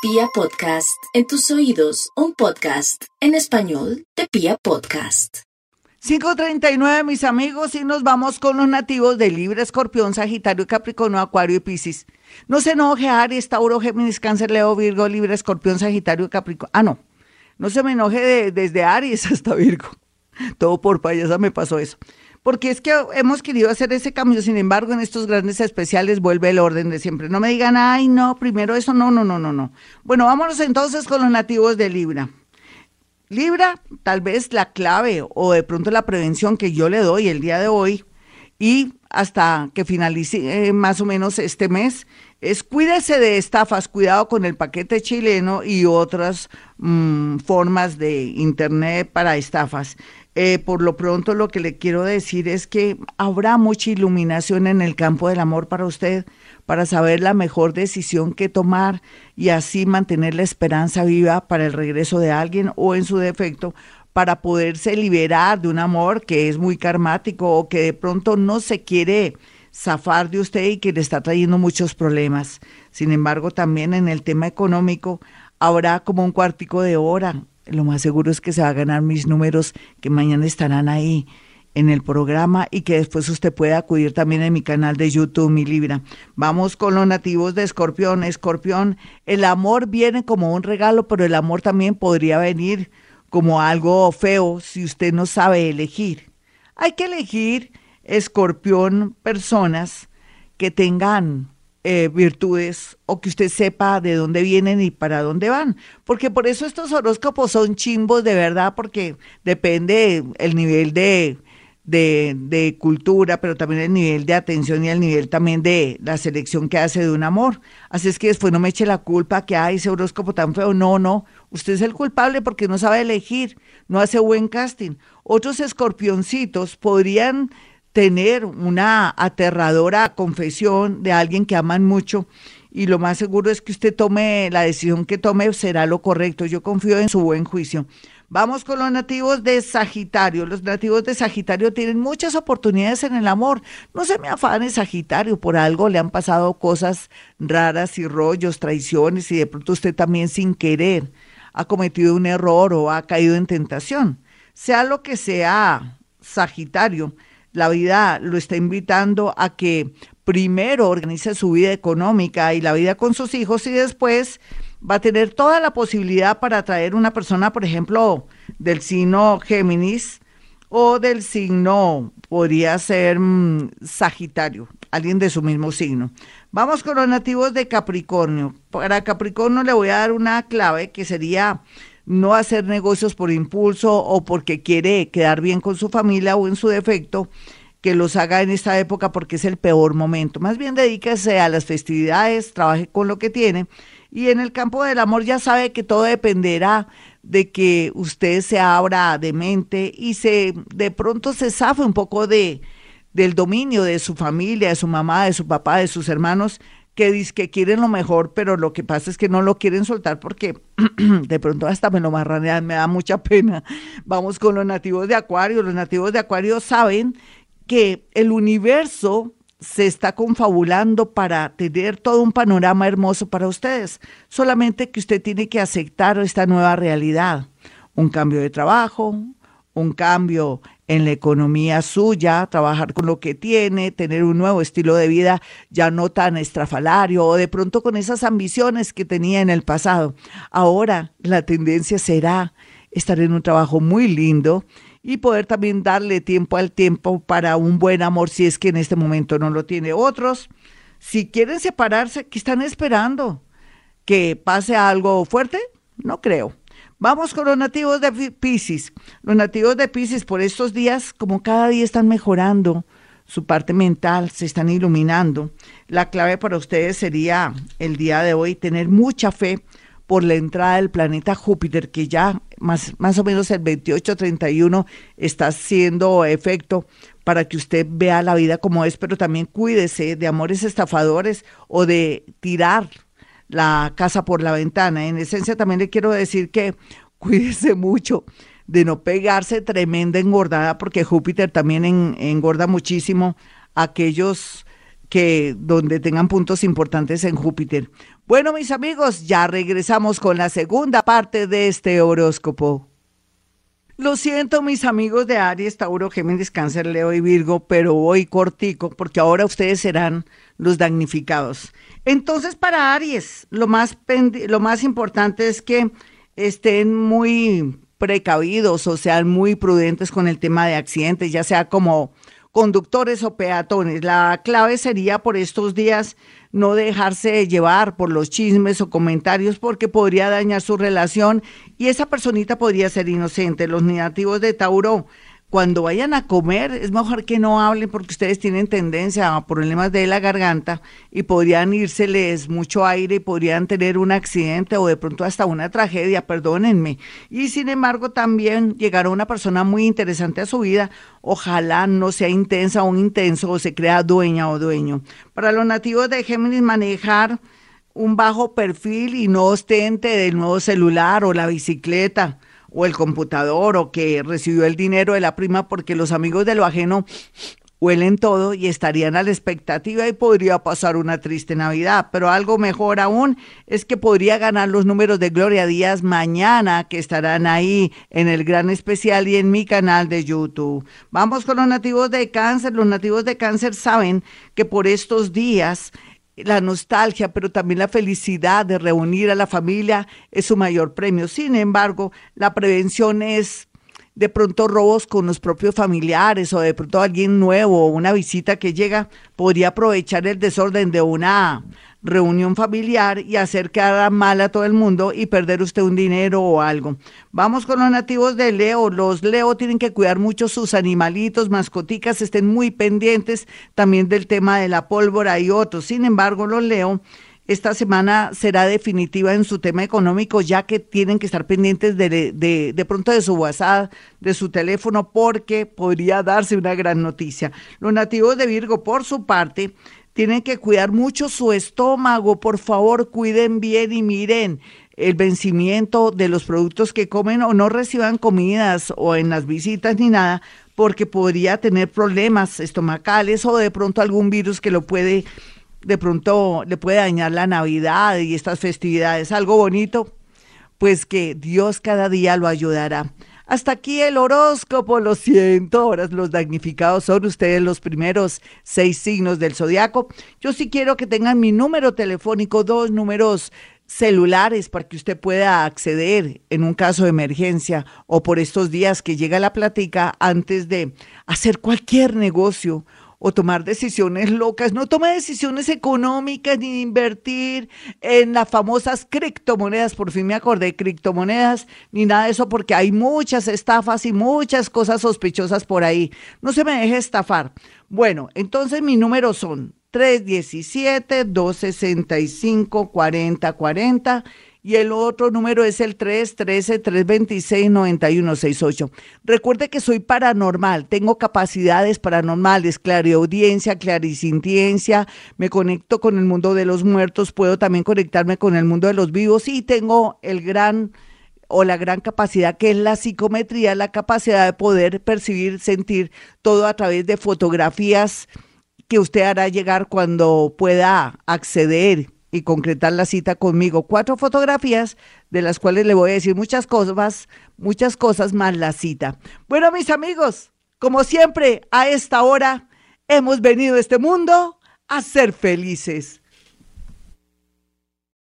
Pia Podcast, en tus oídos, un podcast en español de Pia Podcast. 5.39 mis amigos y nos vamos con los nativos de Libra, Escorpión, Sagitario, Capricornio, Acuario y Piscis. No se enoje Aries, Tauro, Géminis, Cáncer, Leo, Virgo, Libra, Escorpión, Sagitario, Capricornio. Ah, no. No se me enoje desde Aries hasta Virgo. Todo por payasa me pasó eso porque es que hemos querido hacer ese cambio, sin embargo, en estos grandes especiales vuelve el orden de siempre. No me digan, ay, no, primero eso, no, no, no, no, no. Bueno, vámonos entonces con los nativos de Libra. Libra, tal vez la clave o de pronto la prevención que yo le doy el día de hoy y hasta que finalice eh, más o menos este mes es cuídese de estafas, cuidado con el paquete chileno y otras mm, formas de internet para estafas. Eh, por lo pronto lo que le quiero decir es que habrá mucha iluminación en el campo del amor para usted, para saber la mejor decisión que tomar y así mantener la esperanza viva para el regreso de alguien o en su defecto para poderse liberar de un amor que es muy karmático o que de pronto no se quiere zafar de usted y que le está trayendo muchos problemas. Sin embargo, también en el tema económico habrá como un cuartico de hora lo más seguro es que se va a ganar mis números que mañana estarán ahí en el programa y que después usted puede acudir también en mi canal de YouTube, mi Libra. Vamos con los nativos de Escorpión. Escorpión, el amor viene como un regalo, pero el amor también podría venir como algo feo si usted no sabe elegir. Hay que elegir, Escorpión, personas que tengan eh, virtudes o que usted sepa de dónde vienen y para dónde van. Porque por eso estos horóscopos son chimbos de verdad, porque depende el nivel de, de, de, cultura, pero también el nivel de atención y el nivel también de la selección que hace de un amor. Así es que después no me eche la culpa que hay ese horóscopo tan feo. No, no, usted es el culpable porque no sabe elegir, no hace buen casting. Otros escorpioncitos podrían tener una aterradora confesión de alguien que aman mucho y lo más seguro es que usted tome la decisión que tome será lo correcto. Yo confío en su buen juicio. Vamos con los nativos de Sagitario. Los nativos de Sagitario tienen muchas oportunidades en el amor. No se me afane Sagitario, por algo le han pasado cosas raras y rollos, traiciones y de pronto usted también sin querer ha cometido un error o ha caído en tentación. Sea lo que sea, Sagitario, la vida lo está invitando a que primero organice su vida económica y la vida con sus hijos y después va a tener toda la posibilidad para atraer una persona, por ejemplo, del signo Géminis o del signo, podría ser mm, Sagitario, alguien de su mismo signo. Vamos con los nativos de Capricornio. Para Capricornio le voy a dar una clave que sería no hacer negocios por impulso o porque quiere quedar bien con su familia o en su defecto, que los haga en esta época porque es el peor momento. Más bien dedíquese a las festividades, trabaje con lo que tiene y en el campo del amor ya sabe que todo dependerá de que usted se abra de mente y se de pronto se zafe un poco de del dominio de su familia, de su mamá, de su papá, de sus hermanos que dicen que quieren lo mejor, pero lo que pasa es que no lo quieren soltar porque de pronto hasta me lo marranean, me da mucha pena. Vamos con los nativos de Acuario. Los nativos de Acuario saben que el universo se está confabulando para tener todo un panorama hermoso para ustedes. Solamente que usted tiene que aceptar esta nueva realidad. Un cambio de trabajo, un cambio en la economía suya, trabajar con lo que tiene, tener un nuevo estilo de vida ya no tan estrafalario o de pronto con esas ambiciones que tenía en el pasado. Ahora la tendencia será estar en un trabajo muy lindo y poder también darle tiempo al tiempo para un buen amor si es que en este momento no lo tiene. Otros, si quieren separarse, ¿qué están esperando? ¿Que pase algo fuerte? No creo. Vamos con los nativos de Pisces. Los nativos de Pisces por estos días, como cada día están mejorando su parte mental, se están iluminando. La clave para ustedes sería el día de hoy tener mucha fe por la entrada del planeta Júpiter, que ya más, más o menos el 28-31 está haciendo efecto para que usted vea la vida como es, pero también cuídese de amores estafadores o de tirar la casa por la ventana. En esencia también le quiero decir que cuídese mucho de no pegarse tremenda engordada porque Júpiter también engorda muchísimo aquellos que donde tengan puntos importantes en Júpiter. Bueno, mis amigos, ya regresamos con la segunda parte de este horóscopo. Lo siento, mis amigos de Aries, Tauro, Géminis, Cáncer, Leo y Virgo, pero voy cortico porque ahora ustedes serán los damnificados. Entonces, para Aries, lo más, lo más importante es que estén muy precavidos o sean muy prudentes con el tema de accidentes, ya sea como conductores o peatones. La clave sería por estos días no dejarse llevar por los chismes o comentarios porque podría dañar su relación y esa personita podría ser inocente. Los negativos de Tauro cuando vayan a comer, es mejor que no hablen porque ustedes tienen tendencia a problemas de la garganta y podrían írseles mucho aire y podrían tener un accidente o de pronto hasta una tragedia, perdónenme. Y sin embargo, también llegará una persona muy interesante a su vida. Ojalá no sea intensa o intenso o se crea dueña o dueño. Para los nativos de Géminis, manejar un bajo perfil y no ostente del nuevo celular o la bicicleta o el computador o que recibió el dinero de la prima porque los amigos de lo ajeno huelen todo y estarían a la expectativa y podría pasar una triste Navidad. Pero algo mejor aún es que podría ganar los números de Gloria Díaz mañana, que estarán ahí en el gran especial y en mi canal de YouTube. Vamos con los nativos de cáncer. Los nativos de cáncer saben que por estos días la nostalgia, pero también la felicidad de reunir a la familia es su mayor premio. Sin embargo, la prevención es de pronto robos con los propios familiares o de pronto alguien nuevo una visita que llega podría aprovechar el desorden de una reunión familiar y hacer quedar mal a todo el mundo y perder usted un dinero o algo. Vamos con los nativos de Leo. Los Leo tienen que cuidar mucho sus animalitos, mascoticas, estén muy pendientes también del tema de la pólvora y otros. Sin embargo, los Leo esta semana será definitiva en su tema económico, ya que tienen que estar pendientes de, de, pronto de su WhatsApp, de su teléfono, porque podría darse una gran noticia. Los nativos de Virgo, por su parte, tienen que cuidar mucho su estómago, por favor, cuiden bien y miren el vencimiento de los productos que comen o no reciban comidas o en las visitas ni nada, porque podría tener problemas estomacales o de pronto algún virus que lo puede, de pronto le puede dañar la Navidad y estas festividades. Algo bonito, pues que Dios cada día lo ayudará. Hasta aquí el horóscopo, lo siento, ahora los damnificados son ustedes los primeros seis signos del zodiaco. Yo sí quiero que tengan mi número telefónico, dos números celulares para que usted pueda acceder en un caso de emergencia o por estos días que llega la plática antes de hacer cualquier negocio o tomar decisiones locas. No tome decisiones económicas ni invertir en las famosas criptomonedas. Por fin me acordé, criptomonedas ni nada de eso porque hay muchas estafas y muchas cosas sospechosas por ahí. No se me deje estafar. Bueno, entonces mis números son 317-265-4040 y el otro número es el 313-326-9168. Recuerde que soy paranormal, tengo capacidades paranormales, clariaudiencia, clarisintiencia, me conecto con el mundo de los muertos, puedo también conectarme con el mundo de los vivos y tengo el gran o la gran capacidad que es la psicometría, la capacidad de poder percibir, sentir todo a través de fotografías que usted hará llegar cuando pueda acceder y concretar la cita conmigo. Cuatro fotografías de las cuales le voy a decir muchas cosas, muchas cosas más la cita. Bueno, mis amigos, como siempre, a esta hora hemos venido a este mundo a ser felices.